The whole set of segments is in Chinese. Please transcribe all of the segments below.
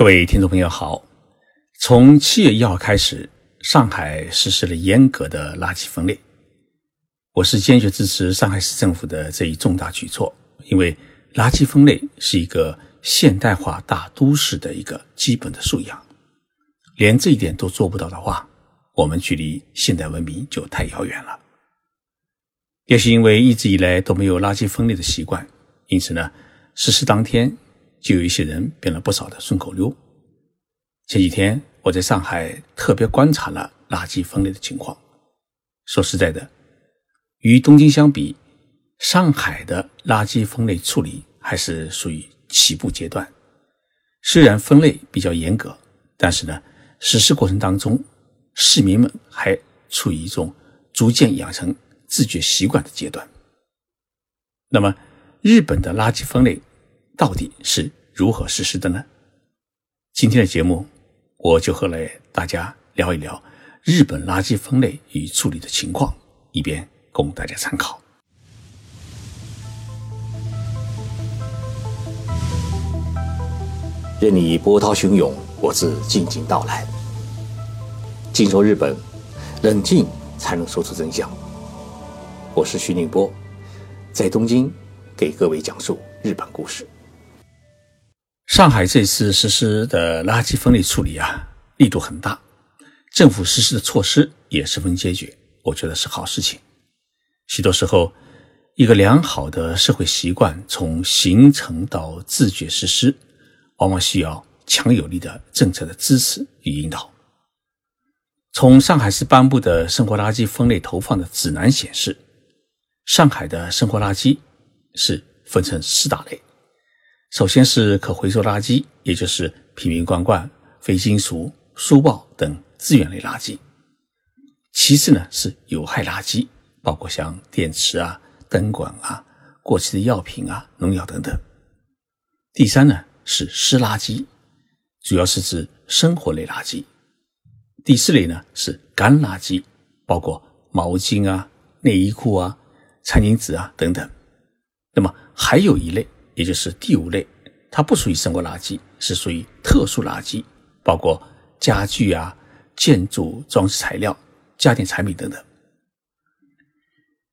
各位听众朋友好，从七月一号开始，上海实施了严格的垃圾分类。我是坚决支持上海市政府的这一重大举措，因为垃圾分类是一个现代化大都市的一个基本的素养。连这一点都做不到的话，我们距离现代文明就太遥远了。也是因为一直以来都没有垃圾分类的习惯，因此呢，实施当天。就有一些人变了不少的顺口溜。前几天我在上海特别观察了垃圾分类的情况。说实在的，与东京相比，上海的垃圾分类处理还是属于起步阶段。虽然分类比较严格，但是呢，实施过程当中，市民们还处于一种逐渐养成自觉习惯的阶段。那么，日本的垃圾分类。到底是如何实施的呢？今天的节目，我就和来大家聊一聊日本垃圾分类与处理的情况，以便供大家参考。任你波涛汹涌，我自静静到来。静说日本，冷静才能说出真相。我是徐宁波，在东京给各位讲述日本故事。上海这次实施的垃圾分类处理啊，力度很大，政府实施的措施也十分坚决，我觉得是好事情。许多时候，一个良好的社会习惯从形成到自觉实施，往往需要强有力的政策的支持与引导。从上海市颁布的生活垃圾分类投放的指南显示，上海的生活垃圾是分成四大类。首先是可回收垃圾，也就是瓶瓶罐罐、非金属、书报等资源类垃圾。其次呢是有害垃圾，包括像电池啊、灯管啊、过期的药品啊、农药等等。第三呢是湿垃圾，主要是指生活类垃圾。第四类呢是干垃圾，包括毛巾啊、内衣裤啊、餐巾纸啊等等。那么还有一类。也就是第五类，它不属于生活垃圾，是属于特殊垃圾，包括家具啊、建筑装饰材料、家电产品等等。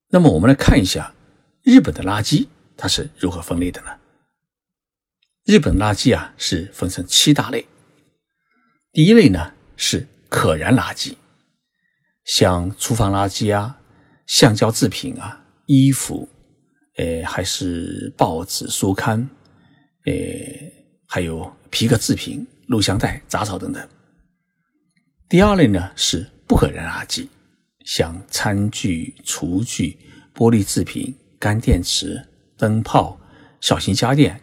那么我们来看一下日本的垃圾它是如何分类的呢？日本垃圾啊是分成七大类。第一类呢是可燃垃圾，像厨房垃圾啊、橡胶制品啊、衣服。呃，还是报纸、书刊，呃，还有皮革制品、录像带、杂草等等。第二类呢是不可燃垃圾，像餐具、厨具、玻璃制品、干电池、灯泡、小型家电、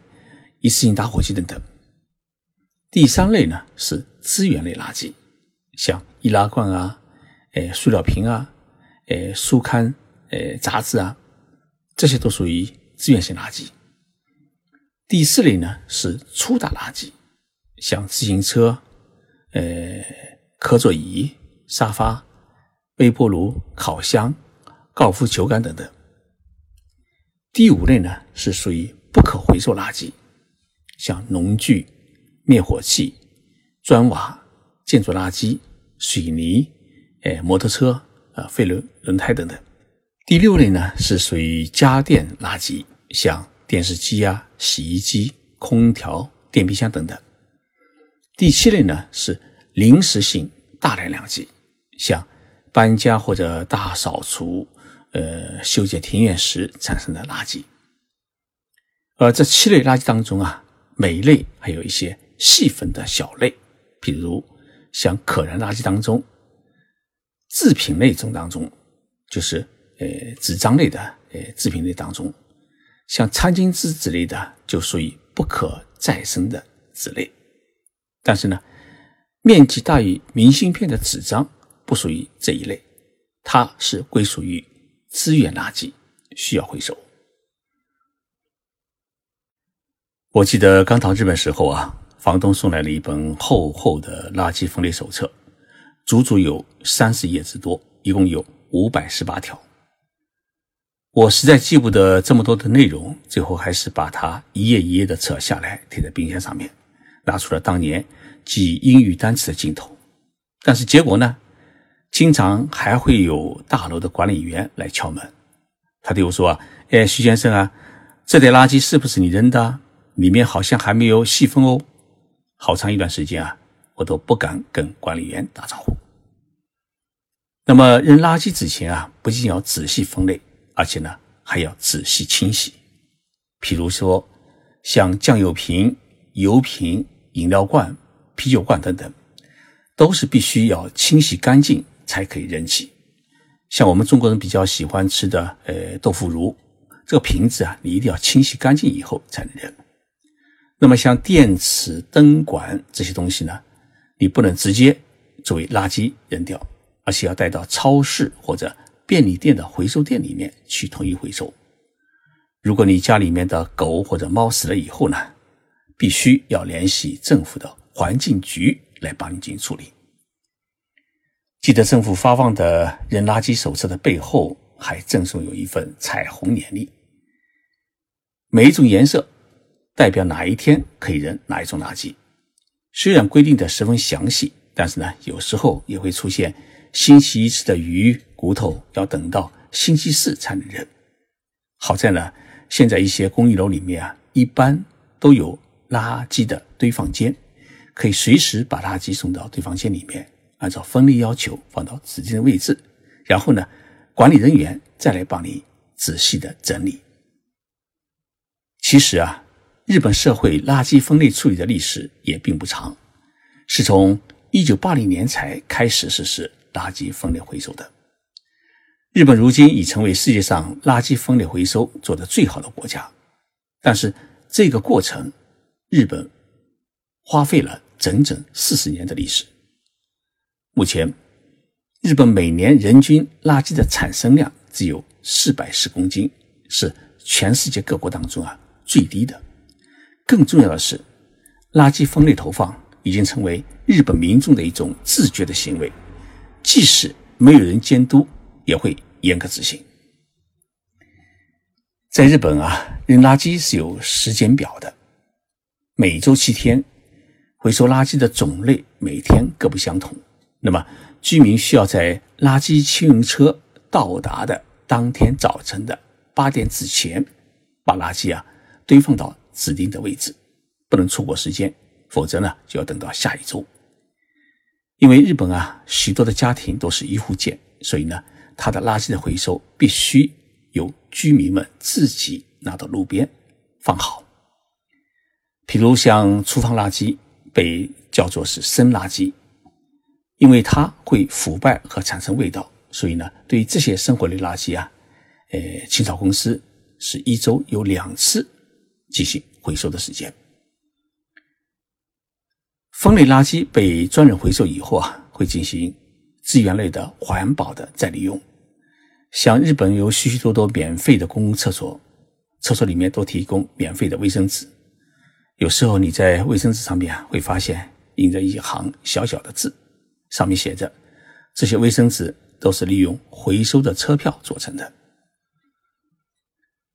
一次性打火机等等。第三类呢是资源类垃圾，像易拉罐啊，呃，塑料瓶啊，呃，书刊、呃，杂志啊。这些都属于资源性垃圾。第四类呢是粗大垃圾，像自行车、呃课座椅、沙发、微波炉、烤箱、高尔夫球杆等等。第五类呢是属于不可回收垃圾，像农具、灭火器、砖瓦、建筑垃圾、水泥、哎摩托车、啊废轮轮胎等等。第六类呢是属于家电垃圾，像电视机啊、洗衣机、空调、电冰箱等等。第七类呢是临时性大量垃圾，像搬家或者大扫除、呃修建庭院时产生的垃圾。而这七类垃圾当中啊，每一类还有一些细分的小类，比如像可燃垃圾当中，制品类中当中就是。呃，纸张类的呃制品类当中，像餐巾纸之类的就属于不可再生的纸类。但是呢，面积大于明信片的纸张不属于这一类，它是归属于资源垃圾，需要回收。我记得刚到日本时候啊，房东送来了一本厚厚的垃圾分类手册，足足有三十页之多，一共有五百十八条。我实在记不得这么多的内容，最后还是把它一页一页的扯下来贴在冰箱上面，拿出了当年记英语单词的镜头。但是结果呢，经常还会有大楼的管理员来敲门，他对我说：“哎，徐先生啊，这袋垃圾是不是你扔的？里面好像还没有细分哦。”好长一段时间啊，我都不敢跟管理员打招呼。那么扔垃圾之前啊，不仅要仔细分类，而且呢还要仔细清洗。譬如说，像酱油瓶、油瓶、饮料罐、啤酒罐等等，都是必须要清洗干净才可以扔弃。像我们中国人比较喜欢吃的，呃，豆腐乳，这个瓶子啊，你一定要清洗干净以后才能扔。那么像电池、灯管这些东西呢，你不能直接作为垃圾扔掉。而且要带到超市或者便利店的回收店里面去统一回收。如果你家里面的狗或者猫死了以后呢，必须要联系政府的环境局来帮你进行处理。记得政府发放的扔垃圾手册的背后还赠送有一份彩虹年历，每一种颜色代表哪一天可以扔哪一种垃圾。虽然规定的十分详细，但是呢，有时候也会出现。星期一吃的鱼骨头要等到星期四才能扔。好在呢，现在一些公寓楼里面啊，一般都有垃圾的堆放间，可以随时把垃圾送到堆放间里面，按照分类要求放到指定的位置，然后呢，管理人员再来帮你仔细的整理。其实啊，日本社会垃圾分类处理的历史也并不长，是从一九八零年才开始实施。垃圾分类回收的日本，如今已成为世界上垃圾分类回收做得最好的国家。但是，这个过程，日本花费了整整四十年的历史。目前，日本每年人均垃圾的产生量只有四百十公斤，是全世界各国当中啊最低的。更重要的是，垃圾分类投放已经成为日本民众的一种自觉的行为。即使没有人监督，也会严格执行。在日本啊，扔垃圾是有时间表的，每周七天，回收垃圾的种类每天各不相同。那么，居民需要在垃圾清运车到达的当天早晨的八点之前，把垃圾啊堆放到指定的位置，不能错过时间，否则呢就要等到下一周。因为日本啊，许多的家庭都是一户建，所以呢，它的垃圾的回收必须由居民们自己拿到路边放好。比如像厨房垃圾被叫做是生垃圾，因为它会腐败和产生味道，所以呢，对于这些生活类垃圾啊，呃，清扫公司是一周有两次进行回收的时间。分类垃圾被专人回收以后啊，会进行资源类的环保的再利用。像日本有许许多多免费的公共厕所，厕所里面都提供免费的卫生纸。有时候你在卫生纸上面会发现印着一行小小的字，上面写着：“这些卫生纸都是利用回收的车票做成的。”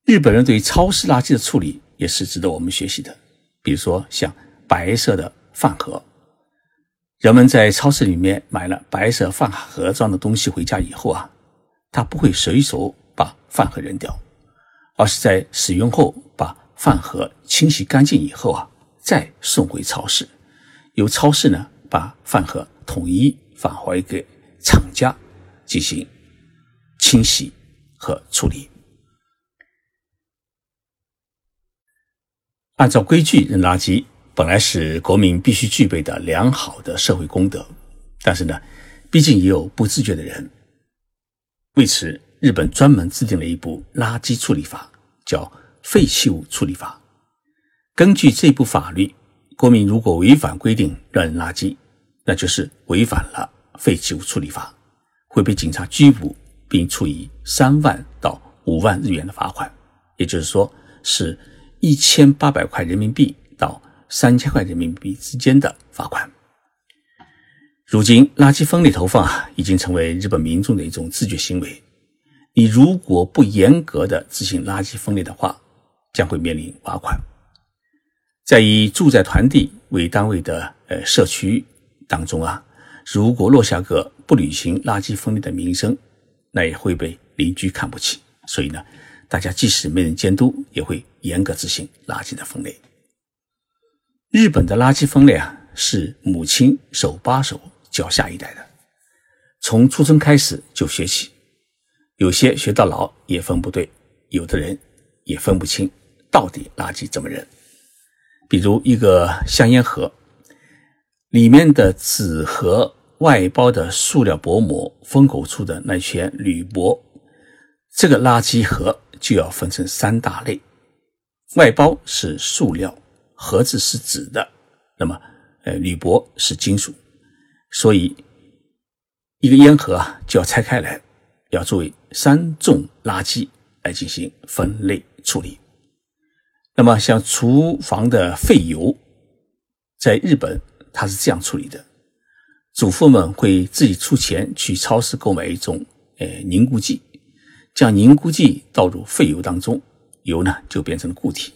日本人对于超市垃圾的处理也是值得我们学习的。比如说像白色的。饭盒，人们在超市里面买了白色饭盒装的东西回家以后啊，他不会随手把饭盒扔掉，而是在使用后把饭盒清洗干净以后啊，再送回超市，由超市呢把饭盒统一返回给厂家进行清洗和处理。按照规矩扔垃圾。本来是国民必须具备的良好的社会公德，但是呢，毕竟也有不自觉的人。为此，日本专门制定了一部垃圾处理法，叫《废弃物处理法》。根据这部法律，国民如果违反规定乱扔垃圾，那就是违反了《废弃物处理法》，会被警察拘捕，并处以三万到五万日元的罚款，也就是说，是一千八百块人民币。三千块人民币之间的罚款。如今，垃圾分类投放啊，已经成为日本民众的一种自觉行为。你如果不严格的执行垃圾分类的话，将会面临罚款。在以住宅团地为单位的呃社区当中啊，如果落下个不履行垃圾分类的名声，那也会被邻居看不起。所以呢，大家即使没人监督，也会严格执行垃圾的分类。日本的垃圾分类啊，是母亲手把手教下一代的，从出生开始就学起，有些学到老也分不对，有的人也分不清到底垃圾怎么扔。比如一个香烟盒，里面的纸盒外包的塑料薄膜封口处的那圈铝箔，这个垃圾盒就要分成三大类：外包是塑料，盒子是纸的，那么呃铝箔是金属，所以一个烟盒啊就要拆开来，要作为三种垃圾来进行分类处理。那么，像厨房的废油，在日本它是这样处理的：主妇们会自己出钱去超市购买一种呃凝固剂，将凝固剂倒入废油当中，油呢就变成固体，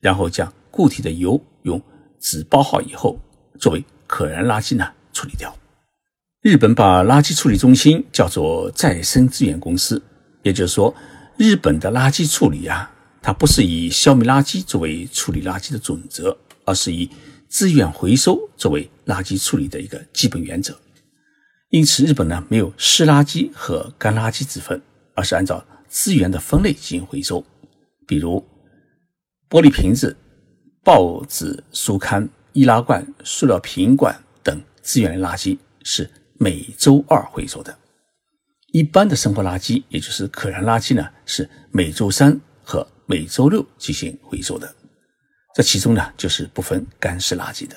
然后将固体的油用纸包好以后，作为可燃垃圾呢处理掉。日本把垃圾处理中心叫做再生资源公司，也就是说，日本的垃圾处理啊。它不是以消灭垃圾作为处理垃圾的准则，而是以资源回收作为垃圾处理的一个基本原则。因此，日本呢没有湿垃圾和干垃圾之分，而是按照资源的分类进行回收。比如，玻璃瓶子、报纸、书刊、易拉罐、塑料瓶罐等资源类垃圾是每周二回收的。一般的生活垃圾，也就是可燃垃圾呢，是每周三和每周六进行回收的，这其中呢就是不分干湿垃圾的。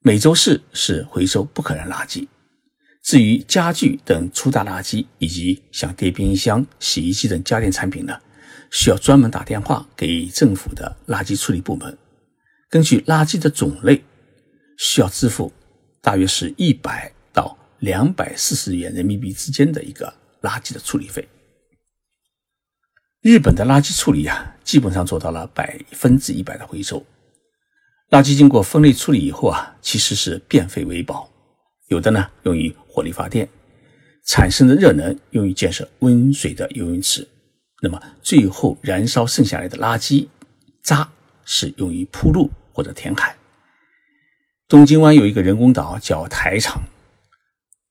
每周四是回收不可燃垃圾。至于家具等粗大垃圾，以及像电冰箱、洗衣机等家电产品呢，需要专门打电话给政府的垃圾处理部门，根据垃圾的种类，需要支付大约是一百到两百四十元人民币之间的一个垃圾的处理费。日本的垃圾处理啊，基本上做到了百分之一百的回收。垃圾经过分类处理以后啊，其实是变废为宝，有的呢用于火力发电，产生的热能用于建设温水的游泳池，那么最后燃烧剩下来的垃圾渣是用于铺路或者填海。东京湾有一个人工岛叫台场，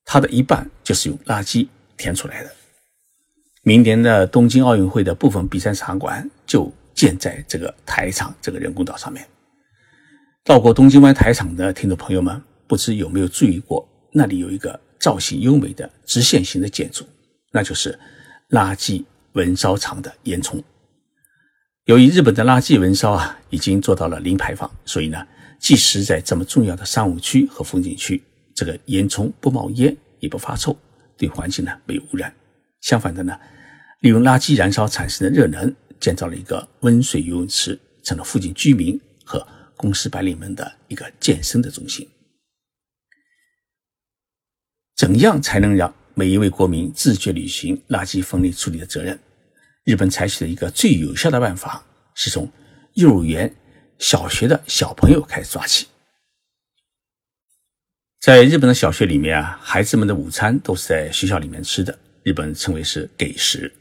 它的一半就是用垃圾填出来的。明年的东京奥运会的部分比赛场馆就建在这个台场这个人工岛上面。到过东京湾台场的听众朋友们，不知有没有注意过，那里有一个造型优美的直线型的建筑，那就是垃圾焚烧厂的烟囱。由于日本的垃圾焚烧啊已经做到了零排放，所以呢，即使在这么重要的商务区和风景区，这个烟囱不冒烟也不发臭，对环境呢没有污染。相反的呢，利用垃圾燃烧产生的热能，建造了一个温水游泳池，成了附近居民和公司白领们的一个健身的中心。怎样才能让每一位国民自觉履行垃圾分类处理的责任？日本采取的一个最有效的办法，是从幼儿园、小学的小朋友开始抓起。在日本的小学里面啊，孩子们的午餐都是在学校里面吃的。日本称为是给食，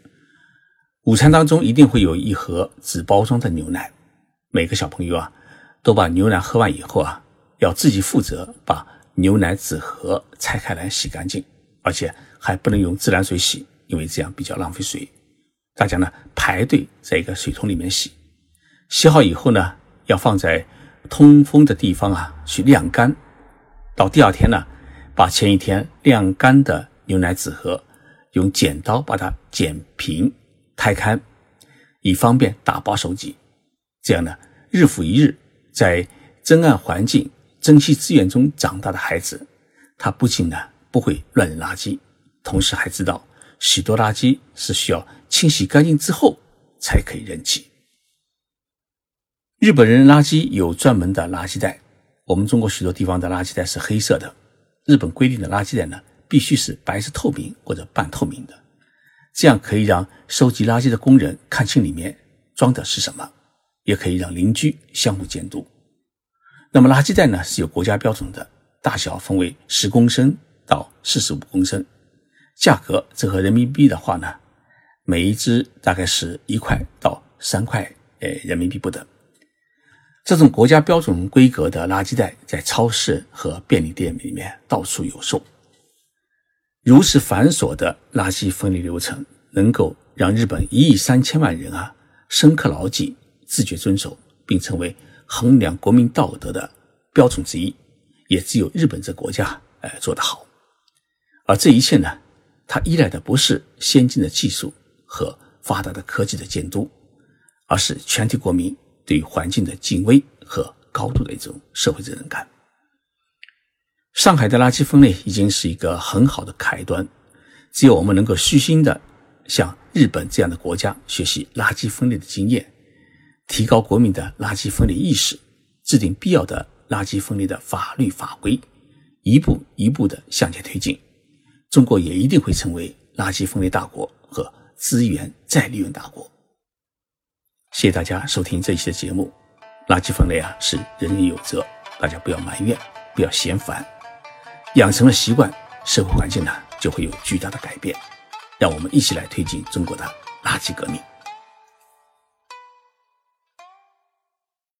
午餐当中一定会有一盒纸包装的牛奶。每个小朋友啊，都把牛奶喝完以后啊，要自己负责把牛奶纸盒拆开来洗干净，而且还不能用自来水洗，因为这样比较浪费水。大家呢排队在一个水桶里面洗，洗好以后呢，要放在通风的地方啊去晾干。到第二天呢，把前一天晾干的牛奶纸盒。用剪刀把它剪平、开开，以方便打包收集。这样呢，日复一日，在珍爱环境、珍惜资源中长大的孩子，他不仅呢不会乱扔垃圾，同时还知道许多垃圾是需要清洗干净之后才可以扔弃。日本人垃圾有专门的垃圾袋，我们中国许多地方的垃圾袋是黑色的，日本规定的垃圾袋呢？必须是白色透明或者半透明的，这样可以让收集垃圾的工人看清里面装的是什么，也可以让邻居相互监督。那么垃圾袋呢是有国家标准的，大小分为十公升到四十五公升，价格折合人民币的话呢，每一只大概是一块到三块呃人民币不等。这种国家标准规格的垃圾袋在超市和便利店里面到处有售。如此繁琐的垃圾分类流程，能够让日本一亿三千万人啊深刻牢记、自觉遵守，并成为衡量国民道德的标准之一，也只有日本这国家哎做得好。而这一切呢，它依赖的不是先进的技术和发达的科技的监督，而是全体国民。对环境的敬畏和高度的一种社会责任感。上海的垃圾分类已经是一个很好的开端，只有我们能够虚心的向日本这样的国家学习垃圾分类的经验，提高国民的垃圾分类意识，制定必要的垃圾分类的法律法规，一步一步的向前推进，中国也一定会成为垃圾分类大国和资源再利用大国。谢谢大家收听这一期的节目。垃圾分类啊，是人人有责，大家不要埋怨，不要嫌烦，养成了习惯，社会环境呢就会有巨大的改变。让我们一起来推进中国的垃圾革命。